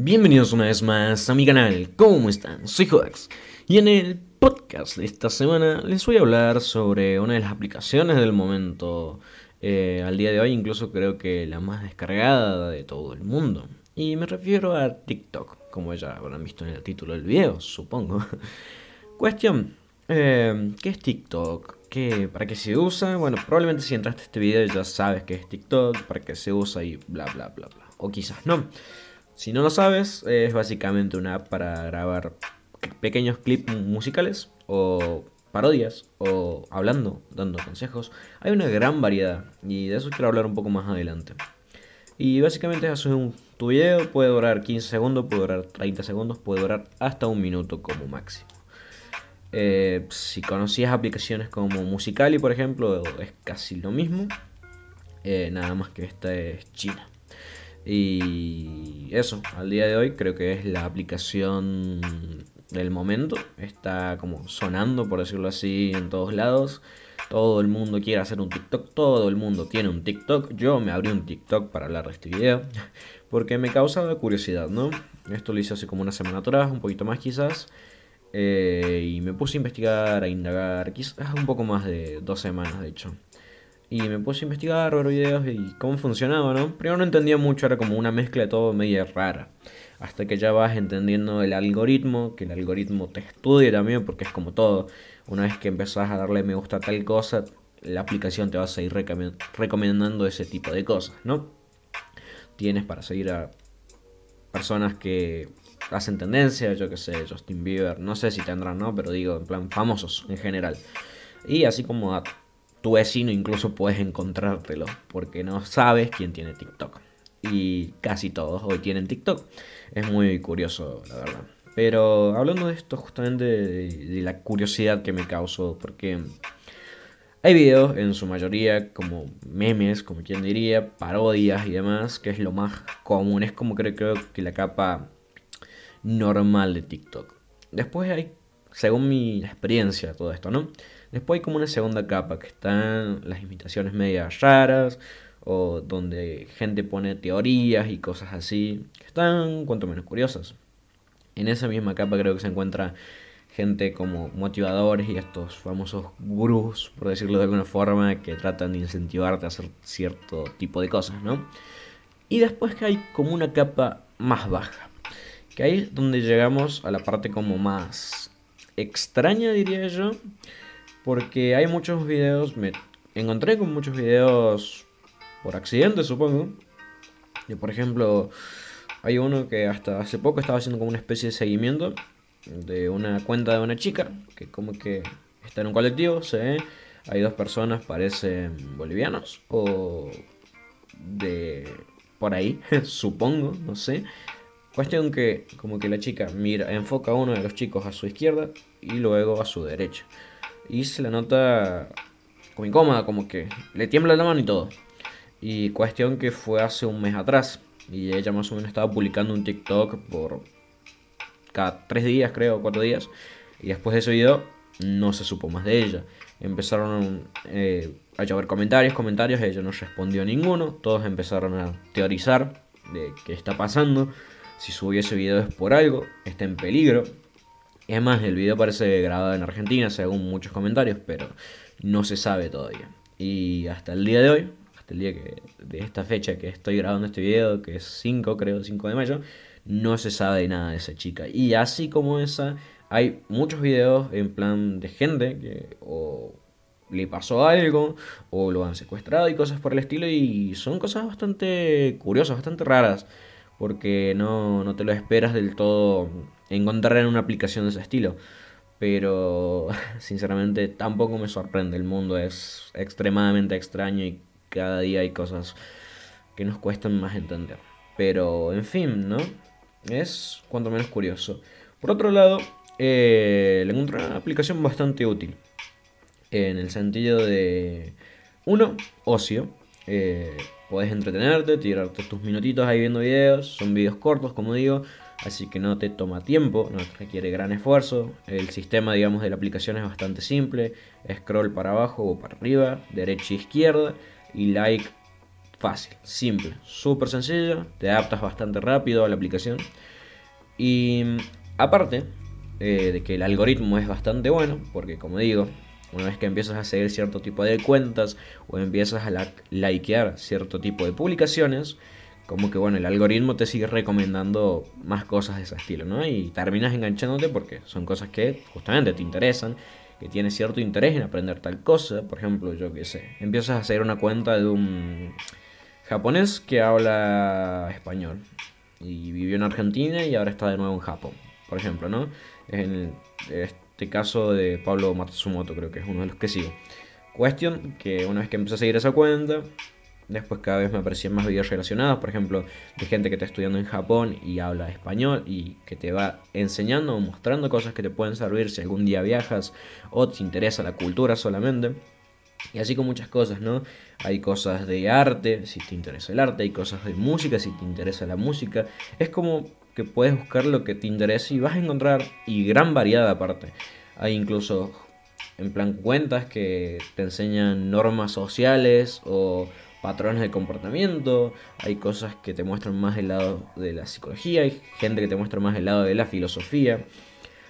Bienvenidos una vez más a mi canal, ¿cómo están? Soy Jodax y en el podcast de esta semana les voy a hablar sobre una de las aplicaciones del momento eh, al día de hoy, incluso creo que la más descargada de todo el mundo. Y me refiero a TikTok, como ya habrán visto en el título del video, supongo. Cuestión, eh, ¿qué es TikTok? ¿Qué, ¿Para qué se usa? Bueno, probablemente si entraste a este video ya sabes qué es TikTok, para qué se usa y bla bla bla bla. O quizás no. Si no lo sabes, es básicamente una app para grabar pequeños clips musicales o parodias o hablando, dando consejos. Hay una gran variedad y de eso quiero hablar un poco más adelante. Y básicamente haces un, tu video, puede durar 15 segundos, puede durar 30 segundos, puede durar hasta un minuto como máximo. Eh, si conocías aplicaciones como Musicali, por ejemplo, es casi lo mismo. Eh, nada más que esta es China. Y eso, al día de hoy creo que es la aplicación del momento. Está como sonando, por decirlo así, en todos lados. Todo el mundo quiere hacer un TikTok, todo el mundo tiene un TikTok. Yo me abrí un TikTok para hablar de este video porque me causaba curiosidad, ¿no? Esto lo hice hace como una semana atrás, un poquito más quizás. Eh, y me puse a investigar, a indagar, quizás un poco más de dos semanas de hecho. Y me puse a investigar, ver videos y cómo funcionaba, ¿no? Primero no entendía mucho, era como una mezcla de todo media rara. Hasta que ya vas entendiendo el algoritmo, que el algoritmo te estudie también, porque es como todo. Una vez que empezás a darle me gusta a tal cosa, la aplicación te va a seguir recomendando ese tipo de cosas, ¿no? Tienes para seguir a personas que hacen tendencia, yo que sé, Justin Bieber, no sé si tendrán, ¿no? Pero digo, en plan, famosos en general. Y así como a tu vecino incluso puedes encontrártelo porque no sabes quién tiene TikTok. Y casi todos hoy tienen TikTok. Es muy curioso, la verdad. Pero hablando de esto, justamente de, la curiosidad que me causó, porque hay videos en su mayoría como memes, como quien diría, parodias y demás, que es lo más común. Es como creo, creo que la capa normal de TikTok. Después hay, según mi experiencia, todo esto, ¿no? Después hay como una segunda capa que están las imitaciones medias raras o donde gente pone teorías y cosas así que están cuanto menos curiosas. En esa misma capa creo que se encuentra gente como motivadores y estos famosos gurús, por decirlo de alguna forma, que tratan de incentivarte a hacer cierto tipo de cosas, ¿no? Y después que hay como una capa más baja, que ahí es donde llegamos a la parte como más extraña, diría yo, porque hay muchos videos, me encontré con muchos videos por accidente, supongo. Y por ejemplo, hay uno que hasta hace poco estaba haciendo como una especie de seguimiento de una cuenta de una chica que como que está en un colectivo, se ve, hay dos personas, parecen bolivianos o de por ahí, supongo, no sé. Cuestión que como que la chica mira, enfoca a uno de los chicos a su izquierda y luego a su derecha y se la nota como incómoda, como que le tiembla la mano y todo. Y cuestión que fue hace un mes atrás. Y ella más o menos estaba publicando un TikTok por cada tres días, creo, cuatro días. Y después de ese video no se supo más de ella. Empezaron eh, a llover comentarios, comentarios, ella no respondió a ninguno. Todos empezaron a teorizar de qué está pasando. Si subió ese video es por algo, está en peligro. Es más, el video parece grabado en Argentina, según muchos comentarios, pero no se sabe todavía. Y hasta el día de hoy, hasta el día que, de esta fecha que estoy grabando este video, que es 5, creo, 5 de mayo, no se sabe nada de esa chica. Y así como esa, hay muchos videos en plan de gente que o le pasó algo o lo han secuestrado y cosas por el estilo y son cosas bastante curiosas, bastante raras porque no, no te lo esperas del todo encontrar en una aplicación de ese estilo. Pero sinceramente tampoco me sorprende, el mundo es extremadamente extraño y cada día hay cosas que nos cuestan más entender. Pero en fin, ¿no? Es cuanto menos curioso. Por otro lado, eh, le encontré una aplicación bastante útil. En el sentido de, uno, ocio. Eh, Puedes entretenerte, tirarte tus minutitos ahí viendo videos. Son videos cortos, como digo. Así que no te toma tiempo, no requiere gran esfuerzo. El sistema, digamos, de la aplicación es bastante simple. Scroll para abajo o para arriba, derecha e izquierda. Y like fácil, simple, súper sencillo, te adaptas bastante rápido a la aplicación. Y aparte eh, de que el algoritmo es bastante bueno, porque como digo, una vez que empiezas a seguir cierto tipo de cuentas o empiezas a likear cierto tipo de publicaciones, como que bueno, el algoritmo te sigue recomendando más cosas de ese estilo, ¿no? Y terminas enganchándote porque son cosas que justamente te interesan, que tienes cierto interés en aprender tal cosa. Por ejemplo, yo qué sé, empiezas a seguir una cuenta de un japonés que habla español y vivió en Argentina y ahora está de nuevo en Japón, por ejemplo, ¿no? Caso de Pablo Matsumoto creo que es uno de los que sigo. Cuestión que una vez que empecé a seguir esa cuenta, después cada vez me aparecían más videos relacionados, por ejemplo, de gente que está estudiando en Japón y habla español y que te va enseñando o mostrando cosas que te pueden servir si algún día viajas o te interesa la cultura solamente. Y así con muchas cosas, ¿no? Hay cosas de arte, si te interesa el arte, hay cosas de música, si te interesa la música. Es como que puedes buscar lo que te interesa y vas a encontrar, y gran variedad aparte. Hay incluso, en plan, cuentas que te enseñan normas sociales o patrones de comportamiento, hay cosas que te muestran más el lado de la psicología, hay gente que te muestra más el lado de la filosofía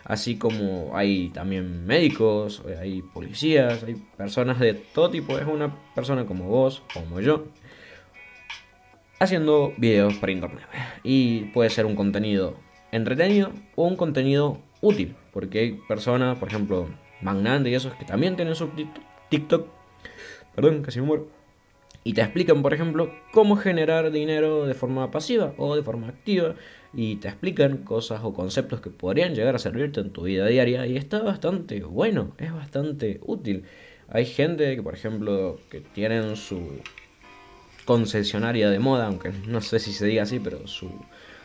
así como hay también médicos, hay policías, hay personas de todo tipo, es una persona como vos, como yo, haciendo videos para internet. Y puede ser un contenido entretenido o un contenido útil, porque hay personas, por ejemplo, Magnante y esos que también tienen su TikTok, perdón, casi me muero. Y te explican, por ejemplo, cómo generar dinero de forma pasiva o de forma activa y te explican cosas o conceptos que podrían llegar a servirte en tu vida diaria y está bastante bueno, es bastante útil. Hay gente que, por ejemplo, que tienen su concesionaria de moda, aunque no sé si se diga así, pero su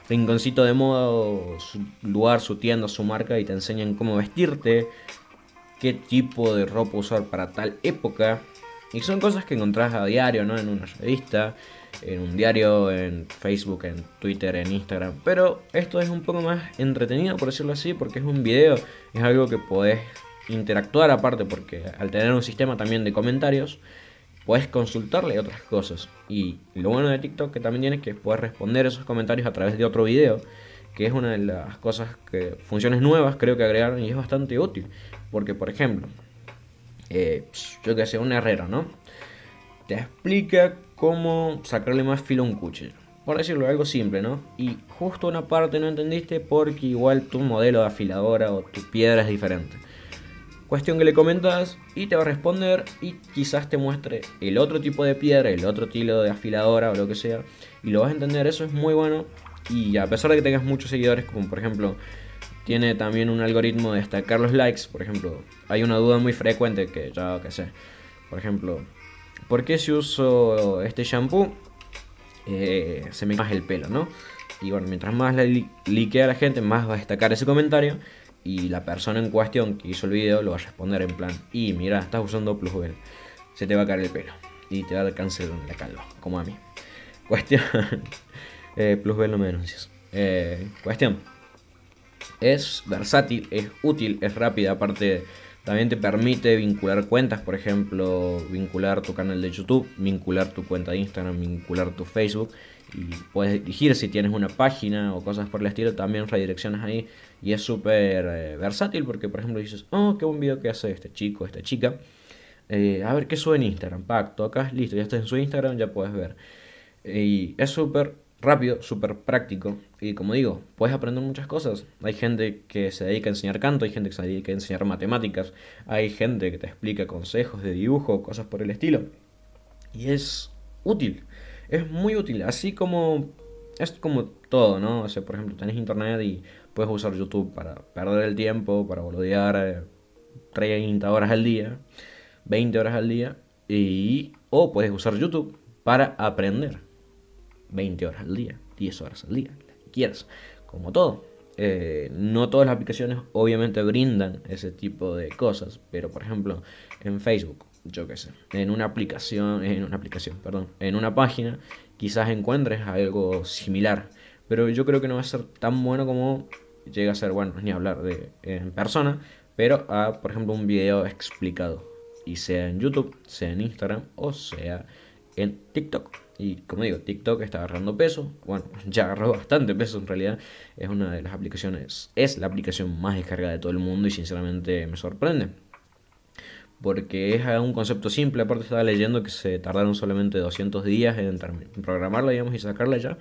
rinconcito de moda su lugar, su tienda, su marca y te enseñan cómo vestirte, qué tipo de ropa usar para tal época y son cosas que encontrás a diario, ¿no? En una revista, en un diario, en Facebook, en Twitter, en Instagram. Pero esto es un poco más entretenido, por decirlo así, porque es un video, es algo que podés interactuar aparte, porque al tener un sistema también de comentarios, puedes consultarle otras cosas. Y lo bueno de TikTok que también tiene es que puedes responder esos comentarios a través de otro video, que es una de las cosas que, funciones nuevas creo que agregaron y es bastante útil. Porque, por ejemplo, eh, yo que sé, un herrero, ¿no? Te explica cómo sacarle más filo a un cuchillo. Por decirlo, algo simple, ¿no? Y justo una parte no entendiste porque igual tu modelo de afiladora o tu piedra es diferente. Cuestión que le comentas y te va a responder y quizás te muestre el otro tipo de piedra, el otro estilo de afiladora o lo que sea. Y lo vas a entender, eso es muy bueno. Y a pesar de que tengas muchos seguidores, como por ejemplo tiene también un algoritmo de destacar los likes. Por ejemplo, hay una duda muy frecuente que ya que sé. Por ejemplo, ¿por qué si uso este shampoo eh, se me más el pelo, no? Y bueno, mientras más le liquea a la gente, más va a destacar ese comentario. Y la persona en cuestión que hizo el video lo va a responder en plan: Y mira, estás usando plusbel, se te va a caer el pelo. Y te va a dar cáncer la calva, como a mí. Cuestión: eh, Plusbel no me denuncias. Eh, cuestión es versátil, es útil, es rápida, aparte también te permite vincular cuentas, por ejemplo, vincular tu canal de YouTube, vincular tu cuenta de Instagram, vincular tu Facebook y puedes elegir si tienes una página o cosas por el estilo, también redireccionas ahí y es súper eh, versátil porque por ejemplo dices, oh, qué buen video que hace este chico, esta chica, eh, a ver qué sube en Instagram, pacto, acá listo, ya estás en su Instagram, ya puedes ver. Y es súper rápido, súper práctico. Y como digo, puedes aprender muchas cosas. Hay gente que se dedica a enseñar canto, hay gente que se dedica a enseñar matemáticas, hay gente que te explica consejos de dibujo, cosas por el estilo. Y es útil, es muy útil. Así como es como todo, ¿no? O sea, por ejemplo, tenés internet y puedes usar YouTube para perder el tiempo, para boludear 30 eh, horas al día, 20 horas al día. Y, o puedes usar YouTube para aprender. 20 horas al día, 10 horas al día, que quieras, como todo. Eh, no todas las aplicaciones obviamente brindan ese tipo de cosas, pero por ejemplo en Facebook, yo qué sé, en una aplicación, en una aplicación, perdón, en una página quizás encuentres algo similar, pero yo creo que no va a ser tan bueno como llega a ser, bueno, ni hablar de en persona, pero a, por ejemplo, un video explicado, y sea en YouTube, sea en Instagram o sea en TikTok. Y como digo, TikTok está agarrando peso. Bueno, ya agarró bastante peso en realidad. Es una de las aplicaciones, es la aplicación más descargada de todo el mundo y sinceramente me sorprende. Porque es un concepto simple. Aparte estaba leyendo que se tardaron solamente 200 días en, programarla, digamos, y sacarla ya.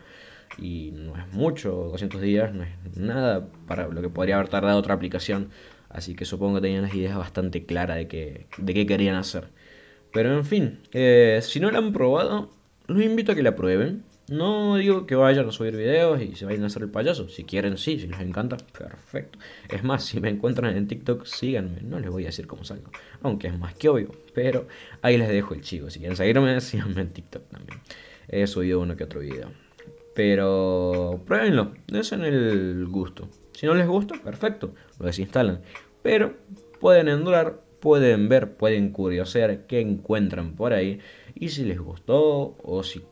Y no es mucho, 200 días no es nada para lo que podría haber tardado otra aplicación. Así que supongo que tenían las ideas bastante claras de, que, de qué querían hacer. Pero en fin, eh, si no la han probado, los invito a que la prueben. No digo que vayan a subir videos y se vayan a hacer el payaso. Si quieren, sí. Si les encanta, perfecto. Es más, si me encuentran en TikTok, síganme. No les voy a decir cómo salgo. Aunque es más que obvio. Pero ahí les dejo el chivo. Si quieren seguirme, síganme en TikTok también. He subido uno que otro video. Pero pruébenlo. Desen el gusto. Si no les gusta, perfecto. Lo desinstalan. Pero pueden entrar, pueden ver, pueden curiosear qué encuentran por ahí. Y si les gustó o si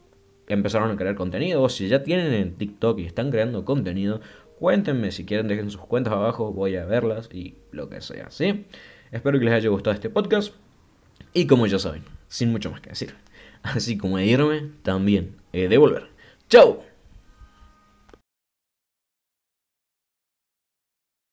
empezaron a crear contenido o si ya tienen en TikTok y están creando contenido, cuéntenme si quieren, dejen sus cuentas abajo, voy a verlas y lo que sea, ¿sí? Espero que les haya gustado este podcast y como ya saben, sin mucho más que decir, así como de irme, también he de volver. ¡Chao!